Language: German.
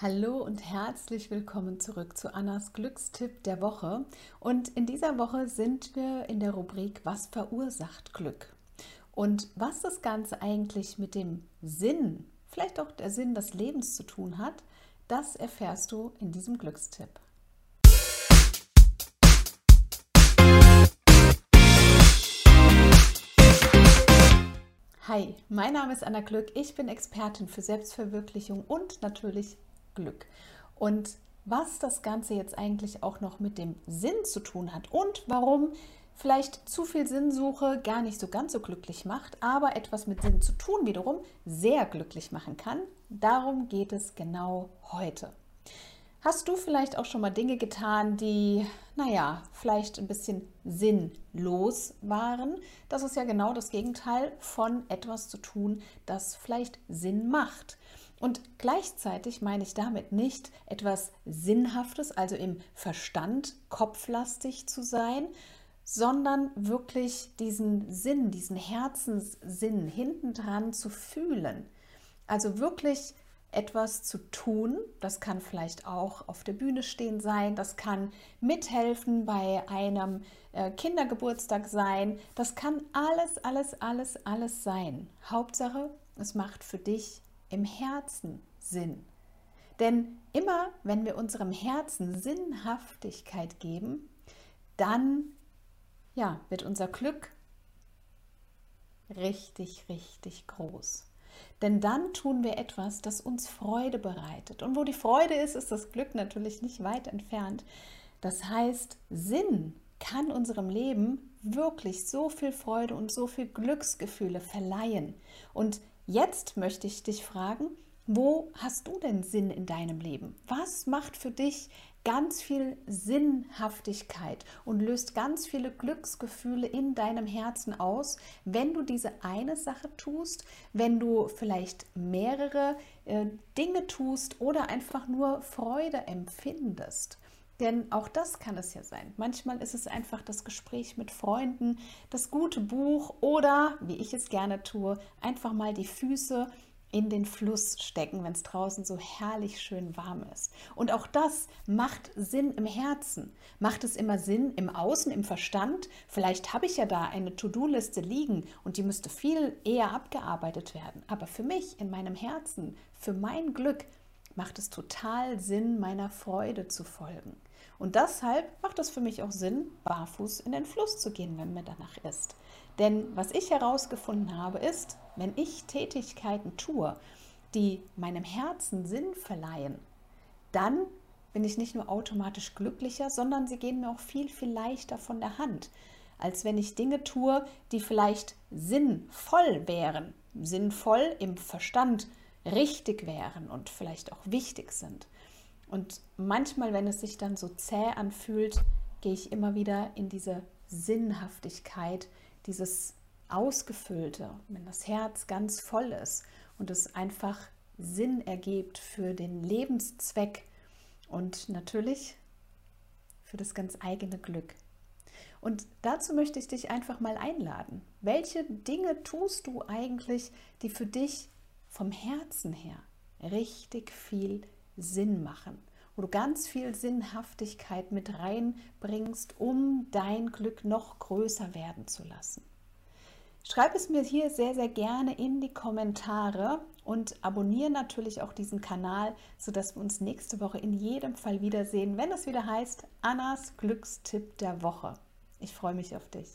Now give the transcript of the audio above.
Hallo und herzlich willkommen zurück zu Annas Glückstipp der Woche. Und in dieser Woche sind wir in der Rubrik Was verursacht Glück? Und was das Ganze eigentlich mit dem Sinn, vielleicht auch der Sinn des Lebens zu tun hat, das erfährst du in diesem Glückstipp. Hi, mein Name ist Anna Glück. Ich bin Expertin für Selbstverwirklichung und natürlich Glück. Und was das Ganze jetzt eigentlich auch noch mit dem Sinn zu tun hat und warum vielleicht zu viel Sinnsuche gar nicht so ganz so glücklich macht, aber etwas mit Sinn zu tun wiederum sehr glücklich machen kann, darum geht es genau heute. Hast du vielleicht auch schon mal Dinge getan, die, naja, vielleicht ein bisschen sinnlos waren? Das ist ja genau das Gegenteil von etwas zu tun, das vielleicht Sinn macht. Und gleichzeitig meine ich damit nicht etwas Sinnhaftes, also im Verstand kopflastig zu sein, sondern wirklich diesen Sinn, diesen Herzenssinn hintendran zu fühlen. Also wirklich etwas zu tun. Das kann vielleicht auch auf der Bühne stehen sein, das kann mithelfen bei einem äh, Kindergeburtstag sein, das kann alles, alles, alles, alles sein. Hauptsache, es macht für dich im Herzen Sinn. Denn immer wenn wir unserem Herzen Sinnhaftigkeit geben, dann ja, wird unser Glück richtig, richtig groß. Denn dann tun wir etwas, das uns Freude bereitet. Und wo die Freude ist, ist das Glück natürlich nicht weit entfernt. Das heißt, Sinn kann unserem Leben wirklich so viel Freude und so viel Glücksgefühle verleihen. Und Jetzt möchte ich dich fragen, wo hast du denn Sinn in deinem Leben? Was macht für dich ganz viel Sinnhaftigkeit und löst ganz viele Glücksgefühle in deinem Herzen aus, wenn du diese eine Sache tust, wenn du vielleicht mehrere äh, Dinge tust oder einfach nur Freude empfindest? Denn auch das kann es ja sein. Manchmal ist es einfach das Gespräch mit Freunden, das gute Buch oder, wie ich es gerne tue, einfach mal die Füße in den Fluss stecken, wenn es draußen so herrlich schön warm ist. Und auch das macht Sinn im Herzen. Macht es immer Sinn im Außen, im Verstand? Vielleicht habe ich ja da eine To-Do-Liste liegen und die müsste viel eher abgearbeitet werden. Aber für mich, in meinem Herzen, für mein Glück, macht es total Sinn, meiner Freude zu folgen. Und deshalb macht es für mich auch Sinn, barfuß in den Fluss zu gehen, wenn mir danach ist. Denn was ich herausgefunden habe, ist, wenn ich Tätigkeiten tue, die meinem Herzen Sinn verleihen, dann bin ich nicht nur automatisch glücklicher, sondern sie gehen mir auch viel, viel leichter von der Hand, als wenn ich Dinge tue, die vielleicht sinnvoll wären, sinnvoll im Verstand richtig wären und vielleicht auch wichtig sind. Und manchmal, wenn es sich dann so zäh anfühlt, gehe ich immer wieder in diese Sinnhaftigkeit, dieses Ausgefüllte, wenn das Herz ganz voll ist und es einfach Sinn ergibt für den Lebenszweck und natürlich für das ganz eigene Glück. Und dazu möchte ich dich einfach mal einladen. Welche Dinge tust du eigentlich, die für dich vom Herzen her richtig viel Sinn machen, wo du ganz viel Sinnhaftigkeit mit reinbringst, um dein Glück noch größer werden zu lassen. Schreib es mir hier sehr, sehr gerne in die Kommentare und abonniere natürlich auch diesen Kanal, sodass wir uns nächste Woche in jedem Fall wiedersehen, wenn es wieder heißt Annas Glückstipp der Woche. Ich freue mich auf dich.